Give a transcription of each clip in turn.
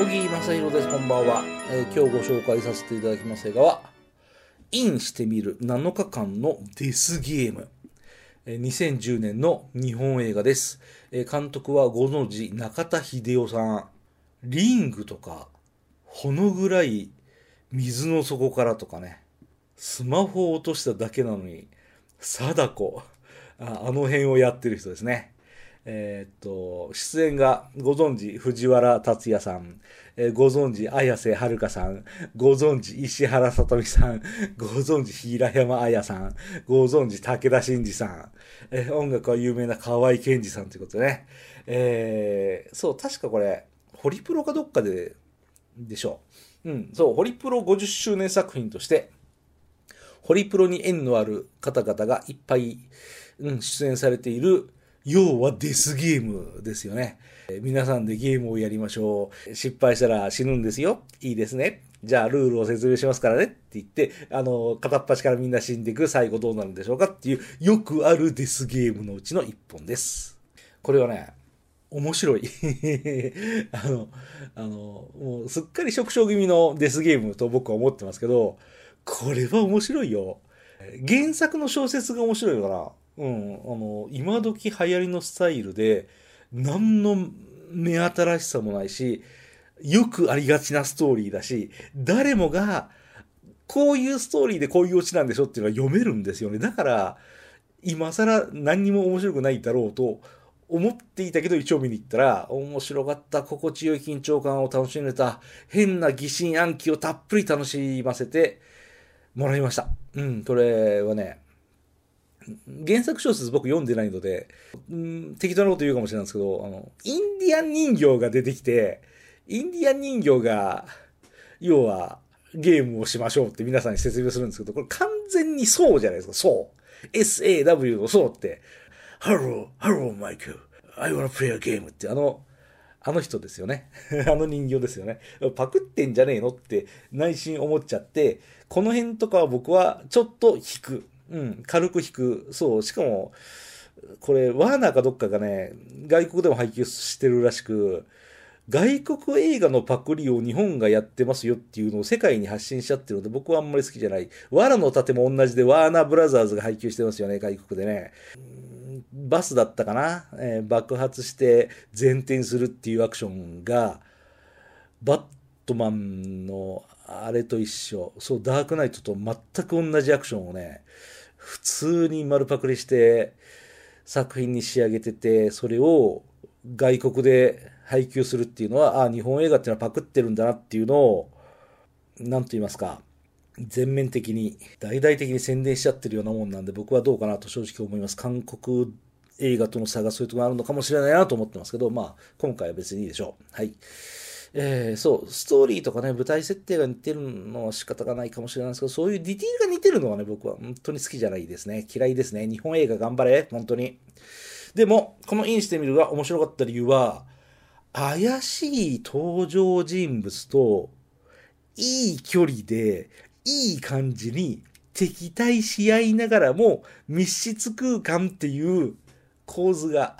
小木正宏です。こんばんは、えー今日ご紹介させていただきます映画は、インしてみる7日間のデスゲーム。えー2010年の日本映画です。えー監督はご存知中田秀夫さん。リングとか、ほのぐらい水の底からとかね、スマホを落としただけなのに、貞子、あの辺をやってる人ですね。えーっと、出演がご存知藤原達也さん、えーご存知綾瀬はるかさん、ご存知石原さとみさん、ご存知平山綾さん、ご存知武田真治さん、えー音楽は有名な河合健二さんということでね。えーそう、確かこれ、ホリプロかどっかで、でしょう。うん、そう、ホリプロ50周年作品として、ホリプロに縁のある方々がいっぱい、うん、出演されている、要はデスゲームですよね。皆さんでゲームをやりましょう。失敗したら死ぬんですよ。いいですね。じゃあルールを説明しますからねって言って、あの、片っ端からみんな死んでいく、最後どうなるんでしょうかっていう、よくあるデスゲームのうちの一本です。これはね、面白い。あの、あの、もうすっかり触傷気味のデスゲームと僕は思ってますけど、これは面白いよ。原作の小説が面白いから、うん、あの、今時流行りのスタイルで、何の目新しさもないし、よくありがちなストーリーだし、誰もが、こういうストーリーでこういうオチなんでしょっていうのが読めるんですよね。だから、今更何にも面白くないだろうと思っていたけど一応見に行ったら面白かった心地よい緊張感を楽しめた変な疑心暗鬼をたっぷり楽しませてもらいました。うん、これはね、原作小説僕読んでないので、うん、適当なこと言うかもしれないんですけど、あの、インディアン人形が出てきて、インディアン人形が、要は、ゲームをしましょうって皆さんに説明するんですけど、これ完全にそうじゃないですか、そう。SAW のそうって、Hello, hello, Michael. I wanna play a game ってあの、あの人ですよね。あの人形ですよね。パクってんじゃねえのって内心思っちゃって、この辺とかは僕はちょっと引く。うん、軽く引く。そう、しかも、これ、ワーナーかどっかがね、外国でも配給してるらしく、外国映画のパクリを日本がやってますよっていうのを世界に発信しちゃってるので僕はあんまり好きじゃない。ワラの盾も同じでワーナーブラザーズが配給してますよね、外国でね。バスだったかな、えー爆発して前転するっていうアクションが、バットマンのあれと一緒、そう、ダークナイトと全く同じアクションをね、普通に丸パクリして作品に仕上げてて、それを外国で配給するっていうのは、ああ日本映画っていうのはパクってるんだなっていうのを、なんと言いますか、全面的に、大々的に宣伝しちゃってるようなもんなんで、僕はどうかなと正直思います。韓国映画との差がそういうところがあるのかもしれないなと思ってますけど、まあ、今回は別にいいでしょう。はい。えーそう、ストーリーとかね、舞台設定が似てるのは仕方がないかもしれないですけど、そういうディティールが似てるのはね、僕は本当に好きじゃないですね。嫌いですね。日本映画頑張れ、本当に。でも、このインしてみるが面白かった理由は、怪しい登場人物と、いい距離で、いい感じに敵対し合いながらも密室空間っていう構図が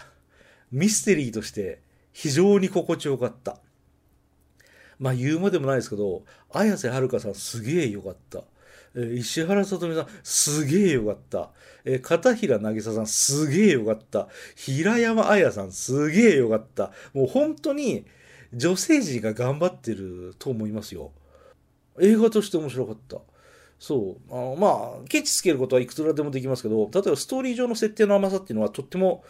ミステリーとして非常に心地よかった。まあ言うまでもないですけど、綾瀬はるかさんすげえよかった。えー石原さとみさんすげえよかった。えー片平渚さんすげえよかった。平山綾さんすげえよかった。もう本当に女性陣が頑張ってると思いますよ。映画として面白かった。そう。あのまあ、ケチつけることはいくつらでもできますけど、例えばストーリー上の設定の甘さっていうのはとっても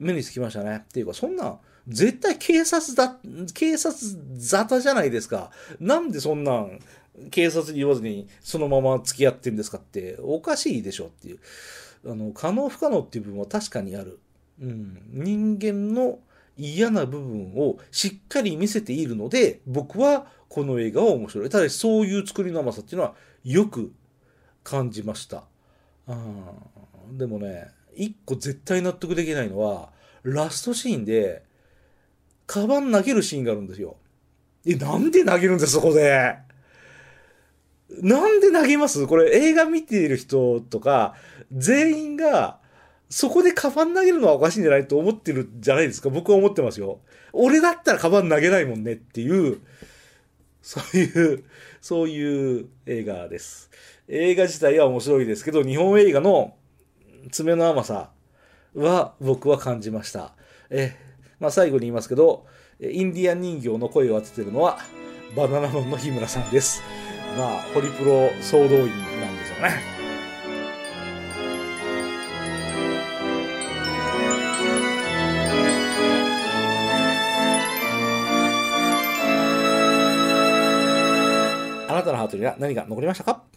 目につきましたね。っていうか、そんなん、絶対警察だ、警察沙汰じゃないですか。なんでそんなん、警察に言わずにそのまま付き合ってるんですかって、おかしいでしょっていう。あの、可能不可能っていう部分は確かにある。うん。人間の嫌な部分をしっかり見せているので、僕はこの映画は面白い。ただし、そういう作りの甘さっていうのはよく感じました。うんでもね、一個絶対納得できないのは、ラストシーンで、カバン投げるシーンがあるんですよ。え、なんで投げるんですそこで？なんで投げます？これ映画見ている人とか、全員が、そこでカバン投げるのはおかしいんじゃないと思ってるじゃないですか。僕は思ってますよ。俺だったらカバン投げないもんねっていう、そういう、そういう映画です。映画自体は面白いですけど、日本映画の爪の甘さは僕は感じました。え、まあ最後に言いますけど、インディアン人形の声を当ててるのは、バナナマンの日村さんです。まあ、ホリプロ総動員なんでしょうね。あなたのハートには何が残りましたか？